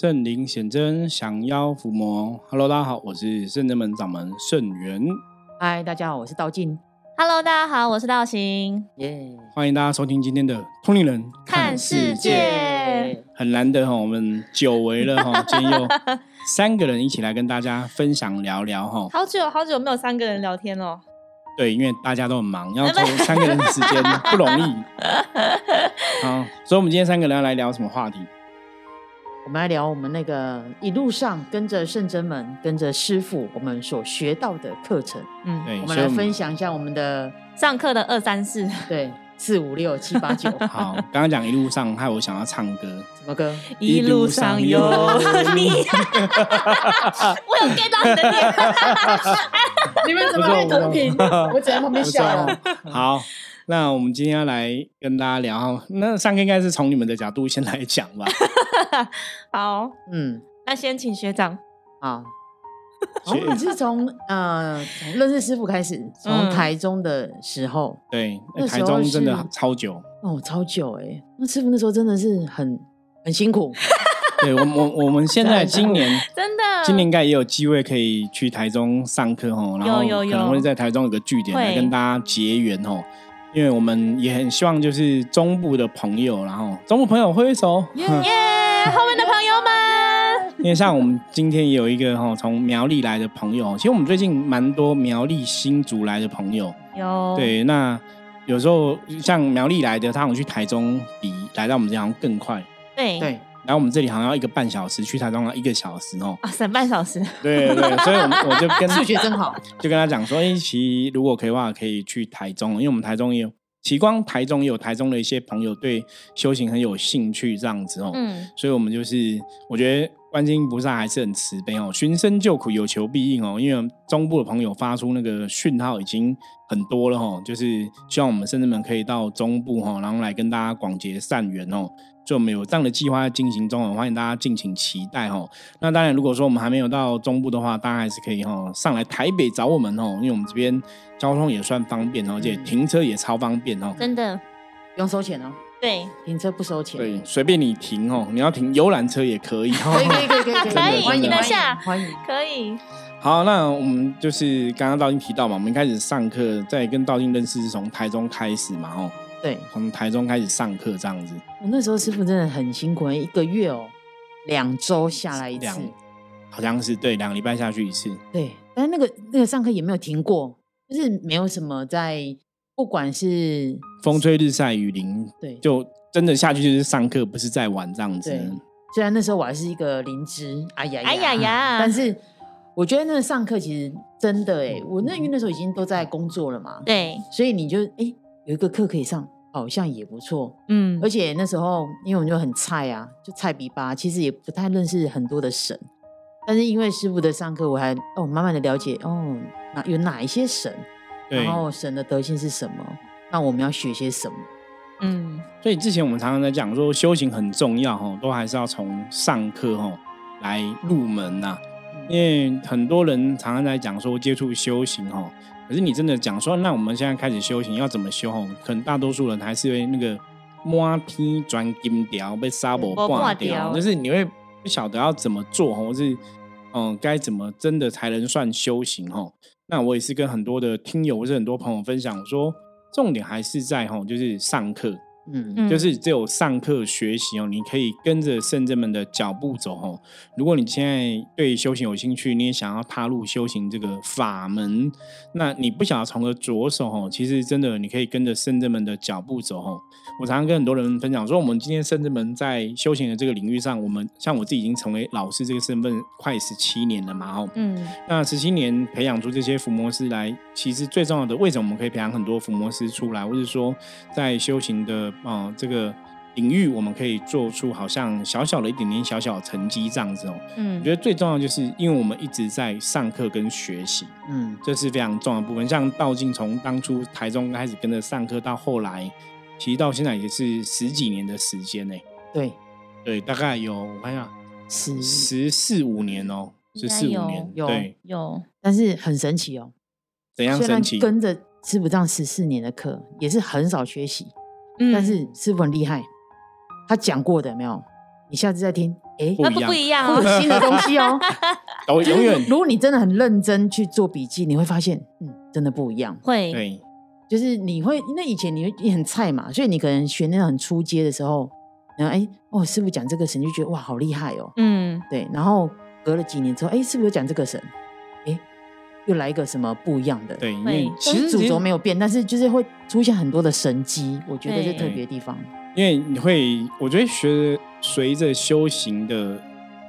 圣灵显真，降妖伏魔。Hello，大家好，我是圣真门掌门圣元。嗨，大家好，我是道静。Hello，大家好，我是道行。耶，欢迎大家收听今天的《通灵人看世界很难得哈，我们久违了哈，今天又三个人一起来跟大家分享聊聊哈。好久好久没有三个人聊天了。对，因为大家都很忙，要抽 三个人的时间不容易。好，所以我们今天三个人要来聊什么话题？我们来聊我们那个一路上跟着圣真门，跟着师傅，我们所学到的课程。嗯，对，我们来分享一下我们的上课的二三四，对四五六七八九 好，刚刚讲一路上，害我想要唱歌。什么歌？一路上有你。我有 get 到你的点。你们怎么可以同频？我只在旁边笑了。好，那我们今天要来跟大家聊哈，那上课应该是从你们的角度先来讲吧。好，嗯，那先请学长。好。我们是从呃从认识师傅开始，从嗯台中的时候，对，那台中真的超久。哦，超久哎、那师傅那时候真的是很很辛苦，对我我我们现在今年真的，今年应该也有机会可以去台中上课哦，然后有有可能有会在台中有个据点来跟大家结缘哦。因为我们也很希望就是中部的朋友，然后中部朋友挥挥手，哼。耶，后面的朋友们，因为像我们今天也有一个哈从苗栗来的朋友，其实我们最近蛮多苗栗新竹来的朋友，有，对，那有时候像苗栗来的，他好像去台中比来到我们这里好像更快，对。对，来我们这里好像要一个半小时，去台中要一个小时哦。啊，省半小时。对对，所以我们我就跟数学真好，就跟他讲说，哎、其实如果可以的话，可以去台中，因为我们台中也有，其光台中也有台中的一些朋友对修行很有兴趣这样子哦。嗯，所以我们就是我觉得观世音菩萨还是很慈悲哦，寻声救苦，有求必应哦。因为中部的朋友发出那个讯号已经很多了哦，就是希望我们甚至们可以到中部哦，然后来跟大家广结善缘哦。所以我们有这样的计划在进行中哦，欢迎大家敬请期待哦。那当然，如果说我们还没有到中部的话，大家还是可以哦上来台北找我们哦，因为我们这边交通也算方便哦，而且嗯停车也超方便哦。真的，不用收钱哦，对，停车不收钱。对，随便你停哦，你要停游览车也可以哦。可以可以可以可以可以，可以欢迎下欢迎。可以。好，那我们就是刚刚道静提到嘛，我们一开始上课，在跟道静认识是从台中开始嘛，哦，对从台中开始上课这样子，我那时候师傅真的很辛苦，一个月哦，两周下来一次。好像是对两个礼拜下去一次，对，但是那个那个上课也没有停过，就是没有什么在，不管是风吹日晒雨淋，对。就真的下去就是上课，不是在玩这样子。对，虽然那时候我还是一个灵芝，哎呀哎呀呀。但是我觉得那个上课其实真的哎，我那因为那时候已经都在工作了嘛，对，所以你就哎有一个课可以上，好像也不错。嗯。而且那时候因为我们就很菜啊，就菜比吧，其实也不太认识很多的神。但是因为师傅的上课，我还哦慢慢的了解哦，哪有哪一些神，对然后神的德性是什么，那我们要学些什么？嗯，所以之前我们常常在讲说，修行很重要哈，都还是要从上课哈来入门呐、因为很多人常常在讲说接触修行哈，可是你真的讲说，那我们现在开始修行要怎么修哈？可能大多数人还是会那个摸天钻金条被沙伯没挂，掉就是你会不晓得要怎么做哈，或是嗯该怎么真的才能算修行哈？那我也是跟很多的听友或者很多朋友分享我说，重点还是在哈，就是上课。嗯嗯就是只有上课学习哦，你可以跟着圣者们的脚步走哦。如果你现在对修行有兴趣，你也想要踏入修行这个法门，那你不晓得从何着手哦，其实真的你可以跟着圣者们的脚步走哦。我常常跟很多人分享说，我们今天圣者们在修行的这个领域上，我们像我自己已经成为老师这个身份快十七年了嘛哦。嗯那十七年培养出这些伏魔师来，其实最重要的，为什么我们可以培养很多伏魔师出来，或者说在修行的啊、呃这个领域，我们可以做出好像小小的一点点小小的成绩这样子哦。嗯我嗯觉得最重要就是，因为我们一直在上课跟学习，嗯这是非常重要的部分。像道静从当初台中开始跟着上课，到后来，其实到现在也是十几年的时间呢。对，对，大概有我看一下，十，十四五年哦，十四五年，有对，有但是很神奇哦。怎样神奇？跟着师傅这样十四年的课，也是很少学习，嗯但是师傅很厉害，他讲过的没有，你下次再听，哎，不不不一样哦。会有新的东西哦。都永远如果你真的很认真去做笔记，你会发现，嗯，真的不一样。会，对就是你会，那以前你会你很菜嘛，所以你可能学那种很初阶的时候，然后哎，哦，师傅讲这个神就觉得哇，好厉害哦。嗯，对，然后隔了几年之后，哎，师傅又讲这个神，哎，又来一个什么不一样的？对，因会为其实主轴没有变，但是就是会出现很多的神机，我觉得是特别地方。因为你会，我觉得学随着修行的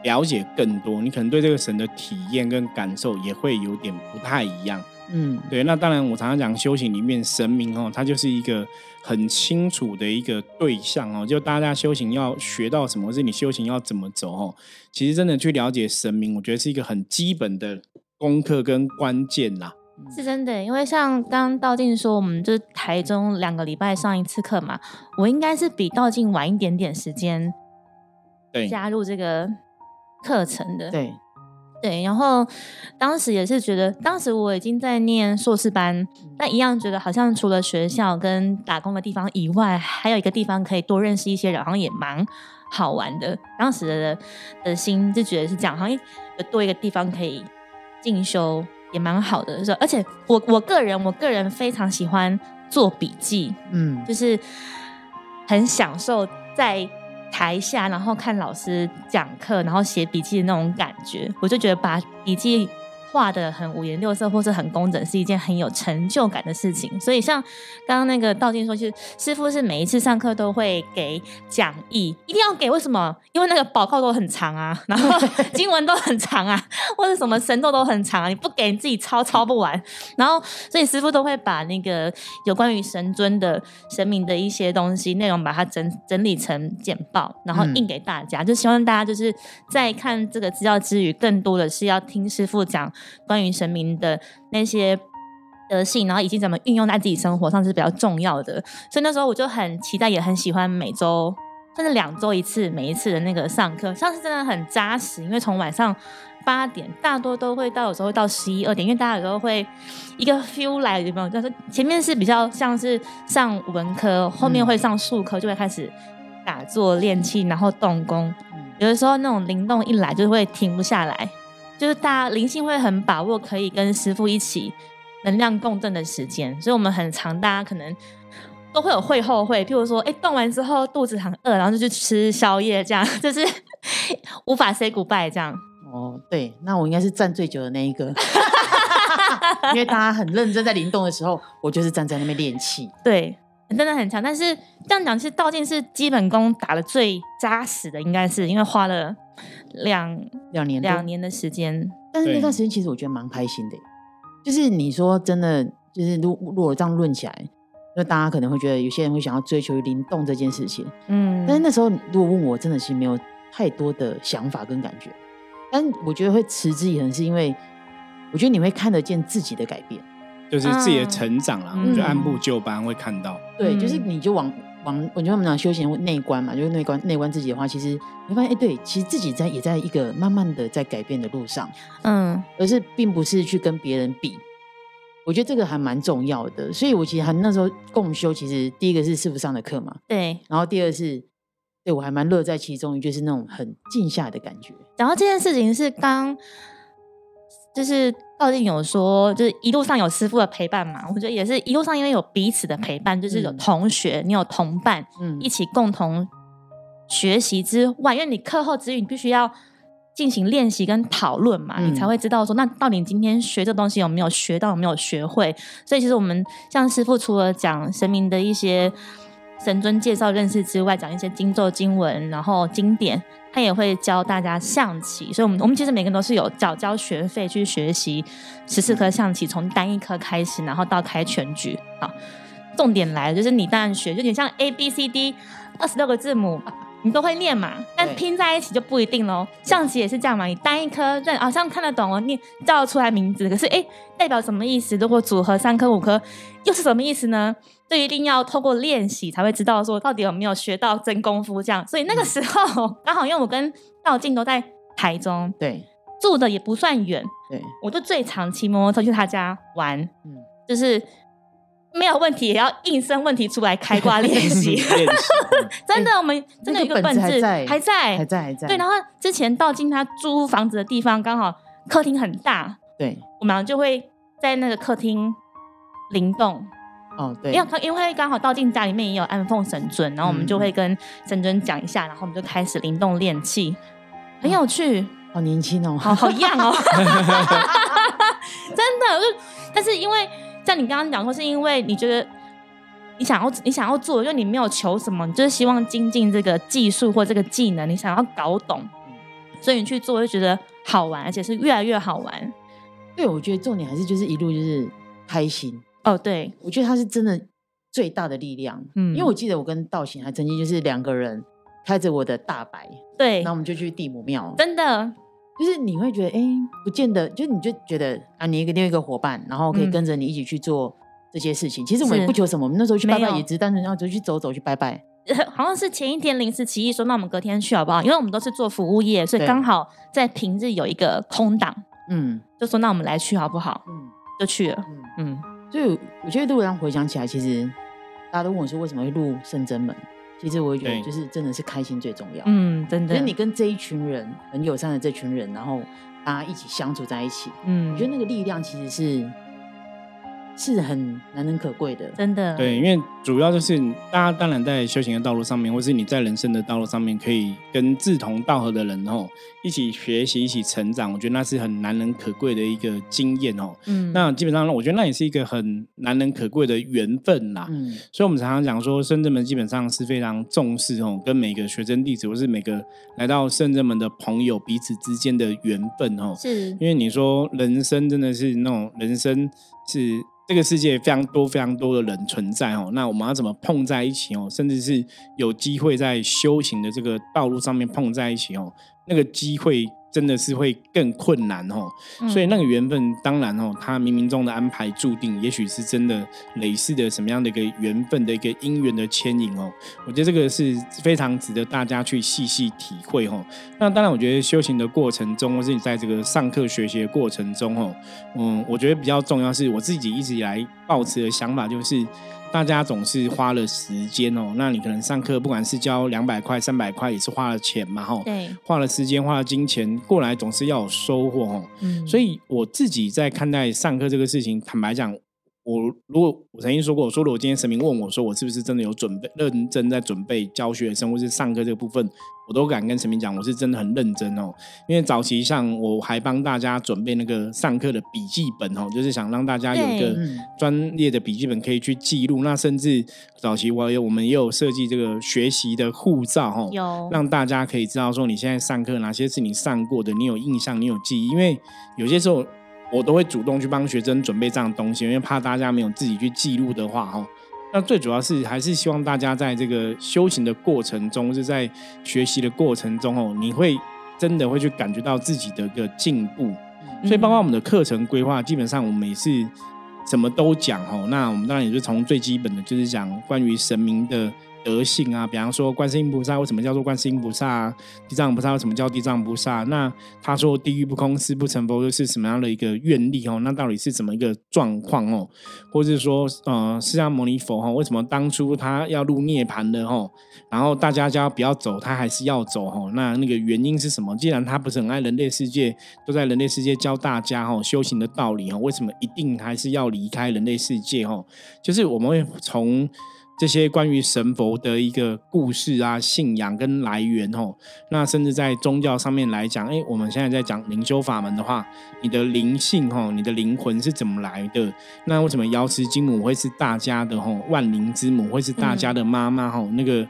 了解更多，你可能对这个神的体验跟感受也会有点不太一样。嗯，对，那当然我常常讲修行里面神明哦，它就是一个很清楚的一个对象哦，就大家修行要学到什么，或是你修行要怎么走哦，其实真的去了解神明，我觉得是一个很基本的功课跟关键啦。是真的，因为像刚刚道静说，我们就是台中两个礼拜上一次课嘛，我应该是比道静晚一点点时间对，加入这个课程的。对，对，然后当时也是觉得，当时我已经在念硕士班，但一样觉得好像除了学校跟打工的地方以外，还有一个地方可以多认识一些人，好像也蛮好玩的。当时的的心就觉得是这样，好像有多一个地方可以进修，也蛮好的。是而且我我个人，我个人非常喜欢做笔记，嗯，就是很享受在台下，然后看老师讲课，然后写笔记的那种感觉。我就觉得把笔记画的很五颜六色，或是很工整，是一件很有成就感的事情。所以像刚刚那个道静说，就是师傅是每一次上课都会给讲义，一定要给。为什么？因为那个报告都很长啊，然后 经文都很长啊，或者什么神咒都很长啊，你不给你自己抄抄不完。然后，所以师傅都会把那个有关于神尊的神明的一些东西内容，把它整整理成简报，然后嗯印给大家。就希望大家就是在看这个资料之余，更多的是要听师傅讲关于神明的那些。德性，然后以及怎么运用在自己生活上是比较重要的，所以那时候我就很期待，也很喜欢每周甚至两周一次，每一次的那个上课，上次真的很扎实，因为从晚上八点，大多都会到，有时候会到十一二点，因为大家有时候会一个 feel 来，有没有？就是前面是比较像是上文科，后面会上术科，就会开始打坐练气，然后动工。嗯有的时候那种灵动一来，就会停不下来，就是大家灵性会很把握可以跟师傅一起能量共振的时间，所以我们很常大家可能。都会有会后会，譬如说，哎，动完之后肚子很饿，然后就去吃宵夜，这样 就是无法 say goodbye 这样。哦，对，那我应该是站最久的那一个，因为大家很认真在灵动的时候，我就是站在那边练气。对，真的很强。但是这样讲，其实道静是基本功打的最扎实的，应该是因为花了两两年两年的时间。但是那段时间其实我觉得蛮开心的，就是你说真的，就是如如果这样论起来，那大家可能会觉得有些人会想要追求灵动这件事情，嗯，但是那时候如果问我，真的是没有太多的想法跟感觉。但我觉得会持之以恒，是因为我觉得你会看得见自己的改变。就是自己的成长啦，我就按部就班会看到。对，就是嗯你就往往，我觉得我们讲修行内观嘛，就是内观内观自己的话，其实你会发现，哎，对，其实自己在也在一个慢慢的在改变的路上，嗯而是并不是去跟别人比。我觉得这个还蛮重要的，所以我其实还那时候共修，其实第一个是师傅上的课嘛，对。然后第二是，对我还蛮乐在其中，就是那种很静下来的感觉。然后这件事情是刚，就是道静有说，就是一路上有师傅的陪伴嘛，我觉得也是一路上因为有彼此的陪伴，就是有嗯同学，你有同伴，嗯一起共同学习之外，因为你课后之余，你必须要进行练习跟讨论嘛，嗯你才会知道说，那到底你今天学这东西有没有学到，有没有学会？所以其实我们像师傅除了讲神明的一些神尊介绍认识之外，讲一些经咒经文，然后经典，他也会教大家象棋。所以我们我们其实每个人都是有缴交学费去学习十四颗象棋，从单一颗开始，然后到开全局。好，重点来了，就是你当然学，就有点像 A B C D 二十六个字母。你都会念嘛，但拼在一起就不一定喽。象棋也是这样嘛，你单一颗认好像看得懂哦，念叫得出来名字，可是哎，代表什么意思？如果组合三颗五颗，又是什么意思呢？这一定要透过练习才会知道说到底有没有学到真功夫这样。所以那个时候刚好因为我跟道静都在台中对住的也不算远，对，我就最常骑摩托车去他家玩，嗯就是没有问题也要硬生问题出来开挂练 习。练习，嗯真的，我们真的有一那个本本子子还在还在还在还在。对，然后之前道金他租房子的地方刚好客厅很大，对我们就会在那个客厅灵动，哦对，因为因为刚好道静家里面也有安奉神尊，然后我们就会跟神尊讲一下，然后我们就开始灵动练气，很有趣，好年轻哦，好好样哦，真的。就但是因为像你刚刚讲说，是因为你觉得你想要你想要做，就你没有求什么，你就是希望精进这个技术或这个技能，你想要搞懂，所以你去做就觉得好玩，而且是越来越好玩。对，我觉得重点还是就是一路就是开心。哦，对，我觉得他是真的最大的力量。嗯因为我记得我跟道行还曾经就是两个人开着我的大白，对那，我们就去地母庙，真的，就是你会觉得，哎、不见得，就你就觉得啊，你一个另外一个伙伴，然后可以嗯跟着你一起去做这些事情。其实我们也不求什么，我们那时候去拜拜也只是单纯要就去走走去拜拜。好像是前一天临时起意说，那我们隔天去好不好？因为我们都是做服务业，所以对刚好在平日有一个空档，嗯就说那我们来去好不好？嗯就去了。嗯，嗯，所以我觉得如果让回想起来，其实大家都问我说为什么会入圣真门，其实我也觉得就是真的是开心最重要。嗯，真的，就是你跟这一群人很友善的这群人，然后大家一起相处在一起，嗯我觉得那个力量其实是是很难能可贵的。真的，对，因为主要就是大家当然在修行的道路上面，或是你在人生的道路上面，可以跟志同道合的人哦一起学习、一起成长，我觉得那是很难能可贵的一个经验哦。嗯，那基本上，我觉得那也是一个很难能可贵的缘分啦。嗯，所以，我们常常讲说，深圳门基本上是非常重视哦，跟每个学生弟子或是每个来到深圳门的朋友彼此之间的缘分哦。是因为你说人生真的是那种人生是这个世界非常多非常多的人存在哦，那我们要怎么碰在一起哦？甚至是有机会在修行的这个道路上面碰在一起哦，那个机会真的是会更困难哦。嗯所以那个缘分，当然哦，它冥冥中的安排注定，也许是真的类似的什么样的一个缘分的一个因缘的牵引哦。我觉得这个是非常值得大家去细细体会哦。那当然，我觉得修行的过程中，或是你在这个上课学习的过程中哦，嗯，我觉得比较重要是我自己一直以来抱持的想法就是。大家总是花了时间哦，那你可能上课不管是交两百块、三百块，也是花了钱嘛，吼，对，花了时间、花了金钱过来，总是要有收获哦。嗯，所以我自己在看待上课这个事情，坦白讲，我如果我曾经说过，我说如果今天神明问我说我是不是真的有准备、认真在准备教学生或是上课这个部分，我都敢跟神明讲，我是真的很认真哦。因为早期像我还帮大家准备那个上课的笔记本哦，就是想让大家有一个专业的笔记本可以去记录。那甚至早期我有我们也有设计这个学习的护照哦，有让大家可以知道说你现在上课哪些是你上过的，你有印象，你有记忆。因为有些时候我都会主动去帮学生准备这样的东西，因为怕大家没有自己去记录的话，哈。那最主要是还是希望大家在这个修行的过程中，是在学习的过程中哦，你会真的会去感觉到自己的一个进步。所以，包括我们的课程规划，基本上我们也是什么都讲哦。那我们当然也是从最基本的，就是讲关于神明的德性啊，比方说观世音菩萨为什么叫做观世音菩萨啊，地藏菩萨为什么叫地藏菩萨？那他说地狱不空，誓不成佛，又是什么样的一个愿力哦？那到底是怎么一个状况哦？或者是说，呃，释迦牟尼佛、哦，为什么当初他要入涅槃的、哦？然后大家叫不要走，他还是要走、哦？那那个原因是什么？既然他不是很爱人类世界，都在人类世界教大家、哦、修行的道理、哦，为什么一定还是要离开人类世界、哦？就是我们会从这些关于神佛的一个故事啊、信仰跟来源哦，那甚至在宗教上面来讲，哎，我们现在在讲灵修法门的话，你的灵性哈、哦，你的灵魂是怎么来的？那为什么瑶池金母会是大家的哈、哦、万灵之母，会是大家的妈妈哈、哦？那个。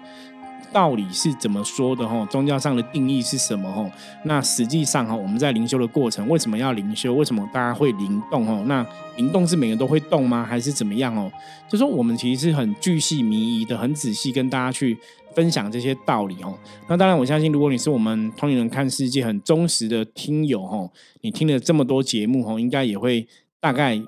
道理是怎么说的哈？宗教上的定义是什么哈？那实际上哈，我们在灵修的过程，为什么要灵修？为什么大家会灵动哦？那灵动是每个人都会动吗？还是怎么样哦？就说我们其实是很巨细靡遗的，很仔细跟大家去分享这些道理哦。那当然，我相信如果你是我们通灵人看世界很忠实的听友哦，你听了这么多节目哦，应该也会大概。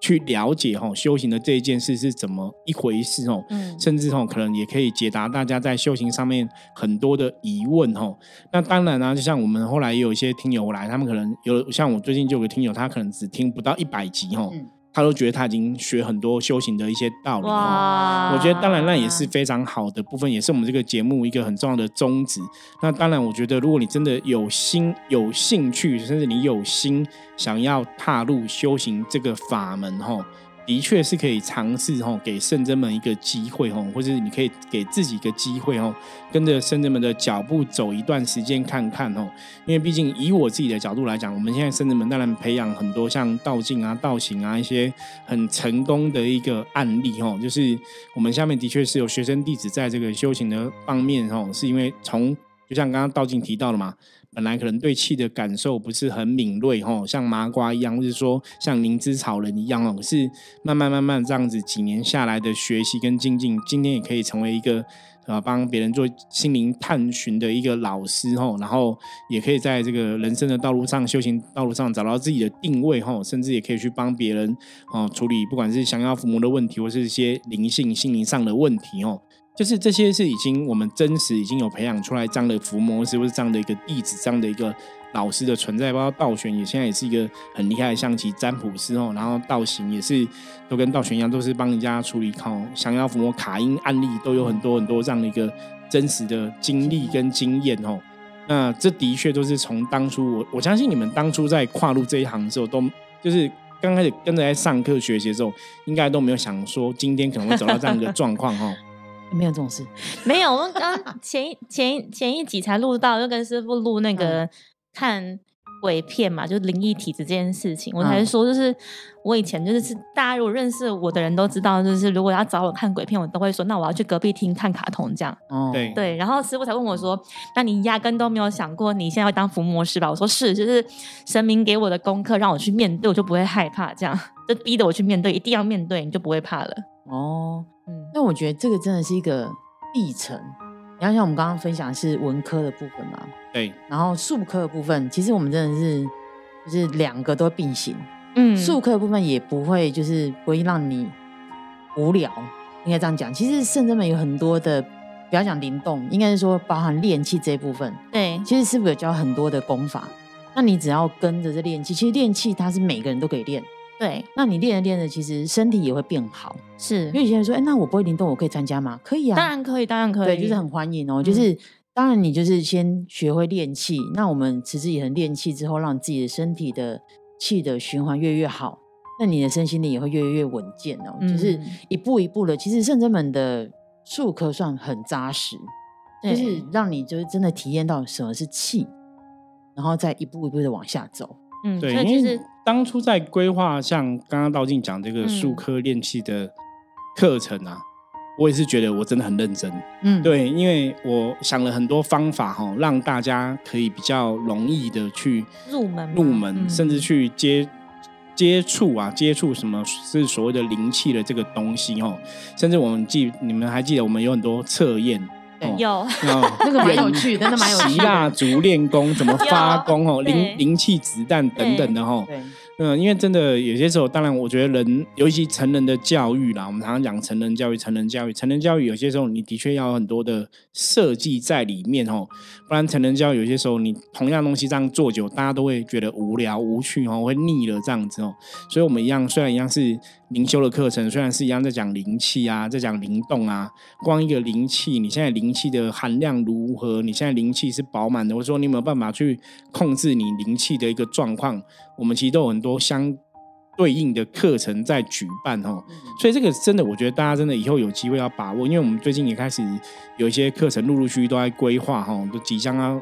去了解哈修行的这一件事是怎么一回事哦，嗯。甚至哦可能也可以解答大家在修行上面很多的疑问哦。那当然啊，就像我们后来也有一些听友来，他们可能有像我最近就有个听友，他可能只听不到一百集哦，嗯他都觉得他已经学很多修行的一些道理。哇，我觉得当然那也是非常好的部分，也是我们这个节目一个很重要的宗旨。那当然，我觉得如果你真的有心、有兴趣，甚至你有心想要踏入修行这个法门，吼。的确是可以尝试吼，给圣真们一个机会吼，或者你可以给自己一个机会吼，跟着圣真们的脚步走一段时间看看吼。因为毕竟以我自己的角度来讲，我们现在圣真们当然培养很多像道静啊、道行啊一些很成功的一个案例吼，就是我们下面的确是有学生弟子在这个修行的方面吼，是因为从就像刚刚道静提到了嘛。本来可能对气的感受不是很敏锐哈，像麻瓜一样，或者说像灵芝草人一样哦，是慢慢慢慢这样子几年下来的学习跟精进，今天也可以成为一个啊帮别人做心灵探寻的一个老师哈，然后也可以在这个人生的道路上、修行道路上找到自己的定位哈，甚至也可以去帮别人哦处理不管是降妖伏魔的问题，或是一些灵性心灵上的问题哦。就是这些是已经我们真实已经有培养出来这样的伏魔师，或是这样的一个弟子，这样的一个老师的存在。包括道玄也现在也是一个很厉害的象棋占卜师哦。然后道行也是都跟道玄一样，都是帮人家处理靠降妖伏魔卡因案例，都有很多很多这样的一个真实的经历跟经验哦。那这的确都是从当初我我相信你们当初在跨入这一行的时候，都就是刚开始跟着在上课学习的时候，应该都没有想说今天可能会走到这样一个状况哈。没有这种事，没有。我们刚前一 前一前一集才录到，就跟师傅录那个看鬼片嘛，就灵异体质这件事情。我才说，就是我以前就是大家如果认识我的人都知道，就是如果要找我看鬼片，我都会说，那我要去隔壁厅看卡通这样。哦，对对。然后师傅才问我说，那你压根都没有想过你现在要当伏魔师吧？我说是，就是神明给我的功课，让我去面对，我就不会害怕，这样就逼着我去面对，一定要面对，你就不会怕了。哦。嗯，那我觉得这个真的是一个历程。你要像我们刚刚分享是文科的部分嘛？对。然后术科的部分，其实我们真的是就是两个都并行。嗯。术科的部分也不会就是不会让你无聊，应该这样讲。其实圣真门有很多的，不要讲灵动，应该是说包含练气这一部分。对。其实师傅有教很多的功法，那你只要跟着这练气，其实练气它是每个人都可以练。对，那你练着练着，其实身体也会变好。是，因为有些人说，哎，那我不会灵动，我可以参加吗？可以啊，当然可以，当然可以。对，就是很欢迎哦。就是当然，你就是先学会练气。那我们持之以恒练气之后，让自己的身体的气的循环越越好，那你的身心灵也会越越稳健哦。就是一步一步的，其实圣真门的术科算很扎实，就是让你就是真的体验到什么是气，然后再一步一步的往下走。嗯，对，因为当初在规划像刚刚道静讲这个术科练气的课程啊，我也是觉得我真的很认真。嗯，对，因为我想了很多方法哈，让大家可以比较容易的去入门，入门，甚至去接接触啊，接触什么是所谓的灵气的这个东西哦，甚至我们记，你们还记得我们有很多测验。有，那个蛮有趣，真的蛮有趣。习蜡烛练功怎么发功哦，灵灵气子弹等等的哈。嗯，因为真的有些时候，当然我觉得人，尤其成人的教育啦，我们常常讲成人教育、成人教育、成人教育，有些时候你的确要有很多的设计在里面哦，不然成人教育有些时候你同样东西这样做久，大家都会觉得无聊无趣哦，会腻了这样子哦。所以我们一样，虽然一样是灵修的课程，虽然是一样在讲灵气啊，在讲灵动啊，光一个灵气，你现在灵气的含量如何？你现在灵气是饱满的，或者说你有没有办法去控制你灵气的一个状况？我们其实都有很多相对应的课程在举办哦，所以这个真的，我觉得大家真的以后有机会要把握，因为我们最近也开始有一些课程陆陆续续都在规划哈，都即将要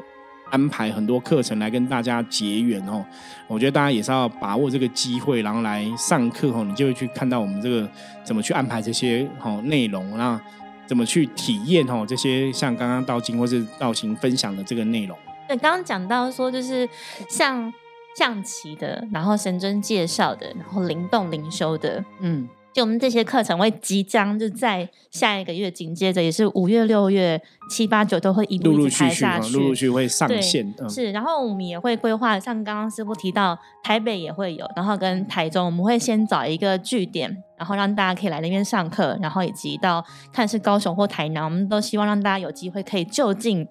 安排很多课程来跟大家结缘哦。我觉得大家也是要把握这个机会，然后来上课哦，你就会去看到我们这个怎么去安排这些哈内容，那怎么去体验哦这些像刚刚道经或是道行分享的这个内容。对，刚刚讲到说就是像。象棋的，然后神尊介绍的，然后灵动灵修的，嗯，就我们这些课程会即将就在下一个月紧接着，也是五月、六月、七八九都会一路排下去，陆陆续会上线。是，然后我们也会规划，像刚刚师傅提到，台北也会有，然后跟台中，我们会先找一个据点，然后让大家可以来那边上课，然后以及到看是高雄或台南，我们都希望让大家有机会可以就近，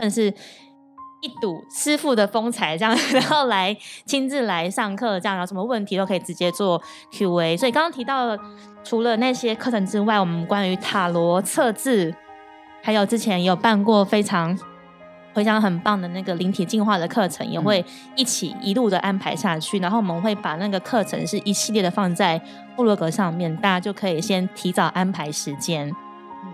但是。一睹师傅的风采，这样，然后来亲自来上课，这样，有什么问题都可以直接做 Q&A。所以刚刚提到，除了那些课程之外，我们关于塔罗测字，还有之前有办过非常回想很棒的那个灵体进化的课程，也会一起一路的安排下去。然后我们会把那个课程是一系列的放在部落格上面，大家就可以先提早安排时间。嗯，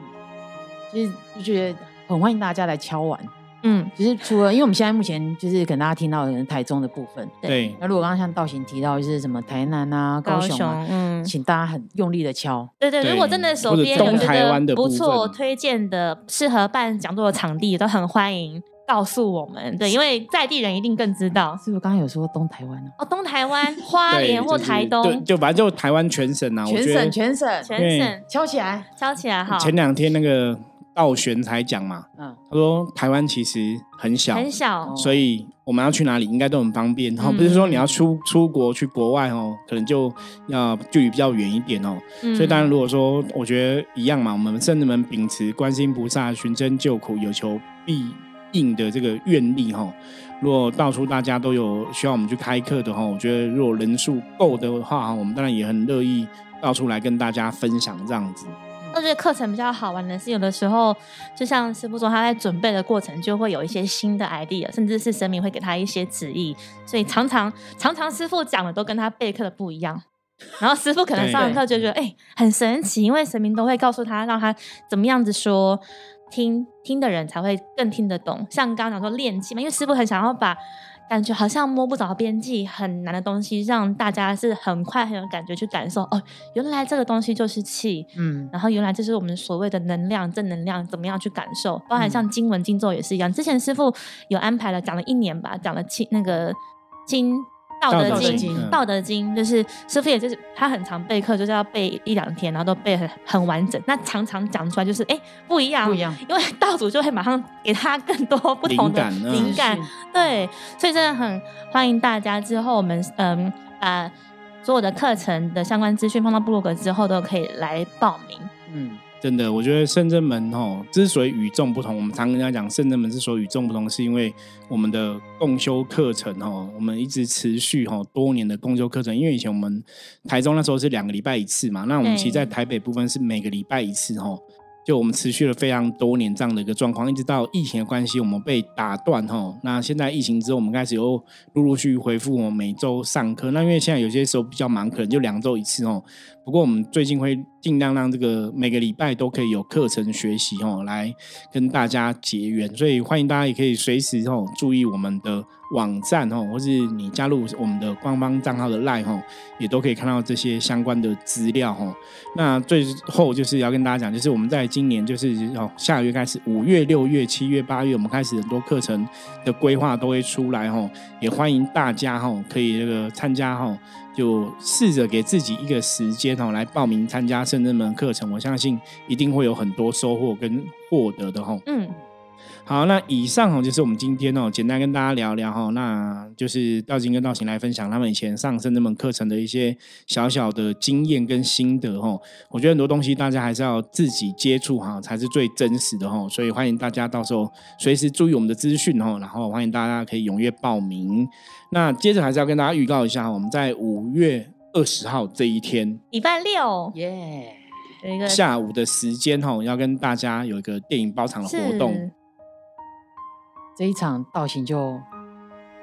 其实就觉得很欢迎大家来敲碗。嗯，其实除了，因为我们现在目前就是可能大家听到的台中的部分，对。那如果刚刚像道行提到，就是什么台南啊、高雄啊，嗯，请大家很用力的敲。对对，如果真的手边有台湾的不错推荐的适合办讲座的场地，都很欢迎告诉我们。对，因为在地人一定更知道。是不是刚刚有说东台湾呢？哦，东台湾、花莲或台东，就反正就台湾全省啊，全省全省全省敲起来，敲起来好。前两天那个。道玄才讲嘛，嗯，他说台湾其实很小，很小，所以我们要去哪里应该都很方便。然后不是说你要出出国去国外哦，可能就要距离比较远一点哦。所以当然如果说我觉得一样嘛，我们圣人们秉持观世音菩萨寻真救苦有求必应的这个愿力哈，如果到处大家都有需要我们去开课的话，我觉得如果人数够的话，我们当然也很乐意到处来跟大家分享这样子。我觉得课程比较好玩的是，有的时候就像师傅说，他在准备的过程就会有一些新的 idea，甚至是神明会给他一些旨意，所以常常常常师傅讲的都跟他备课的不一样。然后师傅可能上完课就觉得哎很神奇，因为神明都会告诉他让他怎么样子说，听听的人才会更听得懂。像刚刚讲说练气嘛，因为师傅很想要把。感觉好像摸不着边际，很难的东西，让大家是很快很有感觉去感受哦，原来这个东西就是气，嗯，然后原来这是我们所谓的能量、正能量，怎么样去感受？包含像经文、经咒也是一样。之前师傅有安排了，讲了一年吧，讲了气那个经。道德经，道德经就是师傅，也就是他很常备课，就是要背一两天，然后都背很很完整。那常常讲出来就是哎不一样，不一样，因为道主就会马上给他更多不同的灵感，对，所以真的很欢迎大家。之后我们嗯把所有的课程的相关资讯放到部落格之后，都可以来报名。嗯。真的，我觉得圣真门哦，之所以与众不同，我们常跟大家讲，圣真门之所以与众不同，是因为我们的共修课程哦，我们一直持续哈多年的共修课程。因为以前我们台中那时候是两个礼拜一次嘛，那我们其实在台北部分是每个礼拜一次哈。就我们持续了非常多年这样的一个状况，一直到疫情的关系，我们被打断哈。那现在疫情之后，我们开始又陆陆续续恢复我们每周上课。那因为现在有些时候比较忙，可能就两周一次哦。不过我们最近会尽量让这个每个礼拜都可以有课程学习哦，来跟大家结缘。所以欢迎大家也可以随时哦注意我们的网站哦，或是你加入我们的官方账号的 Line 哦，也都可以看到这些相关的资料哦。那最后就是要跟大家讲，就是我们在今年就是哦下个月开始，五月、六月、七月、八月，我们开始很多课程的规划都会出来哦，也欢迎大家哦可以这个参加哦。就试着给自己一个时间哦，来报名参加圣这门课程，我相信一定会有很多收获跟获得的哈。嗯。好，那以上哦就是我们今天哦简单跟大家聊聊哈，那就是道金跟道行来分享他们以前上身这门课程的一些小小的经验跟心得哈。我觉得很多东西大家还是要自己接触哈，才是最真实的哈。所以欢迎大家到时候随时注意我们的资讯哈，然后欢迎大家可以踊跃报名。那接着还是要跟大家预告一下，我们在五月二十号这一天，礼拜六，耶，有一个下午的时间哈，要跟大家有一个电影包场的活动。这一场造型就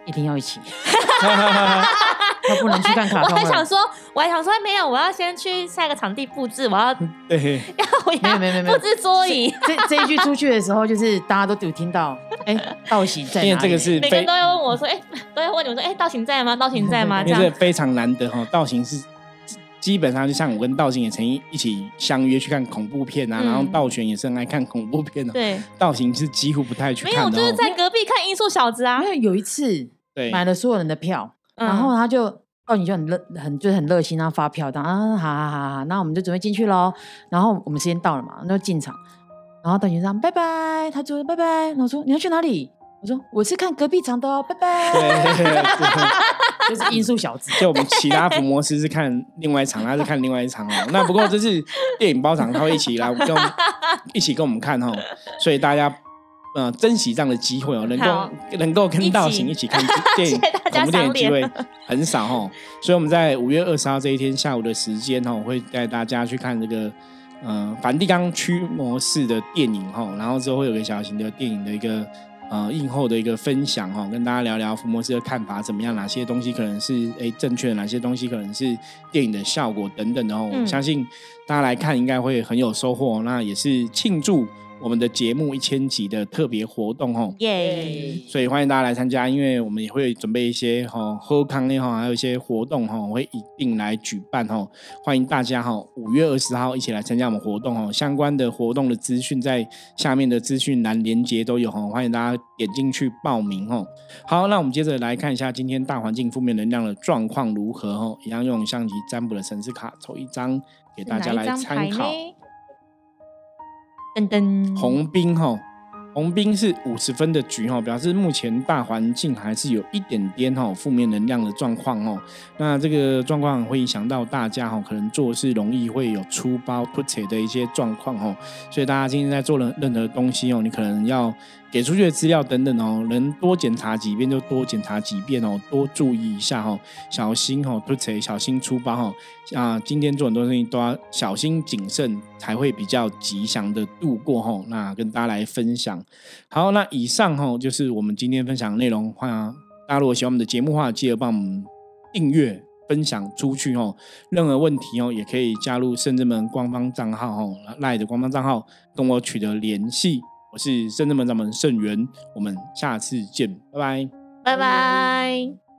一定要一起，他不能去看卡通。我还想说，我还想说，没有，我要先去下一个场地布置，我要对，要我要布置桌椅。这这一句出去的时候，就是大家都有听到，哎，道行在因为这个是每个人都要问我说，哎，都要问你们说，哎，道行在吗？道行在吗？这是非常难得哈，道行是。基本上就像我跟道行也曾经一起相约去看恐怖片啊，然后道玄也是很爱看恐怖片的。对，道行是几乎不太去看的。没有，就是在隔壁看《音速小子》啊。因为有一次，对，买了所有人的票，然后他就道行就很热，很就是很热心，然后发票，当啊，好好好好，那我们就准备进去喽。然后我们时间到了嘛，那就进场。然后道行说拜拜，他就拜拜。然后说你要去哪里？我说我是看隔壁场的哦，拜拜。就是音速小子。就我们其他伏魔师是看另外一场，他是看另外一场哦。那不过这是电影包场，他会一起来跟一起跟我们看哦。所以大家呃珍惜这样的机会哦，能够能够跟道行一起看 电影恐怖电影机会很少哦，所以我们在五月二十号这一天下午的时间哦，我会带大家去看这个呃梵蒂冈驱魔式的电影哈，然后之后会有个小型的电影的一个。呃，映后的一个分享哈，跟大家聊聊福摩斯的看法怎么样？哪些东西可能是诶正确的？哪些东西可能是电影的效果等等的哦。嗯我相信大家来看应该会很有收获。那也是庆祝我们的节目一千集的特别活动哦。耶！所以欢迎大家来参加，因为我们也会准备一些哈喝康呢哈，还有一些活动哈，我会一定来举办哈。欢迎大家哈，五月二十号一起来参加我们活动哦。相关的活动的资讯在下面的资讯栏连接都有哈，欢迎大家点进去报名哦。好，那我们接着来看一下今天大环境负面能量的状况如何哦。一样用象棋占卜的神士卡抽一张给大家来参考。噔噔，红兵哈，红兵是五十分的局哈，表示目前大环境还是有一点点哈负面能量的状况哦。那这个状况会影响到大家哈，可能做事容易会有出包突扯的一些状况哦。所以大家今天在做任任何东西哦，你可能要给出去的资料等等哦，能多检查几遍就多检查几遍哦，多注意一下哦，小心哦突扯，小心出包哦。啊，今天做很多事情都要小心谨慎，才会比较吉祥的度过哦。那跟大家来分享。好，那以上吼就是我们今天分享的内容。欢迎大家如果喜欢我们的节目的话，记得帮我们订阅、分享出去哦。任何问题哦，也可以加入圣之门官方账号哦，赖的官方账号跟我取得联系。我是深圳门掌门盛元，我们下次见，拜拜。拜拜。